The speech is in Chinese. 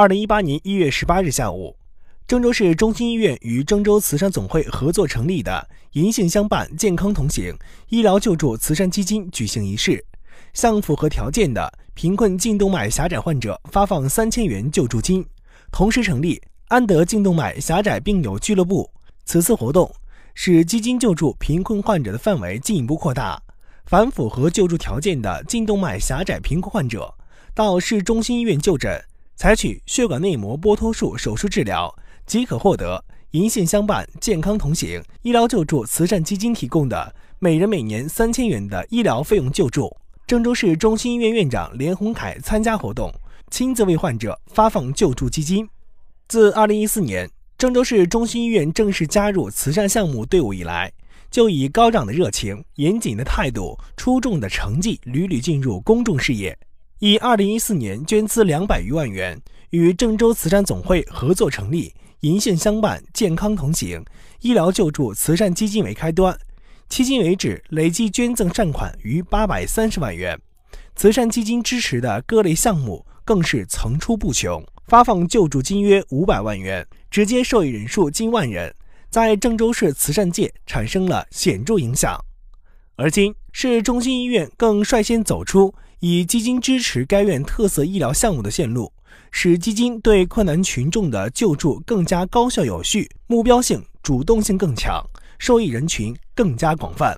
二零一八年一月十八日下午，郑州市中心医院与郑州慈善总会合作成立的“银杏相伴，健康同行”医疗救助慈善基金举行仪式，向符合条件的贫困颈动脉狭窄患者发放三千元救助金，同时成立安德颈动脉狭窄病友俱乐部。此次活动使基金救助贫困患者的范围进一步扩大，凡符合救助条件的颈动脉狭窄贫困患者，到市中心医院就诊。采取血管内膜剥脱术手术治疗，即可获得“银杏相伴，健康同行”医疗救助慈善基金提供的每人每年三千元的医疗费用救助。郑州市中心医院院长连洪凯参加活动，亲自为患者发放救助基金。自二零一四年郑州市中心医院正式加入慈善项目队伍以来，就以高涨的热情、严谨的态度、出众的成绩，屡屡进入公众视野。以二零一四年捐资两百余万元，与郑州慈善总会合作成立“银杏相伴，健康同行”医疗救助慈善基金为开端，迄今为止累计捐赠善款逾八百三十万元，慈善基金支持的各类项目更是层出不穷，发放救助金约五百万元，直接受益人数近万人，在郑州市慈善界产生了显著影响。而今，市中心医院更率先走出。以基金支持该院特色医疗项目的线路，使基金对困难群众的救助更加高效有序、目标性、主动性更强，受益人群更加广泛。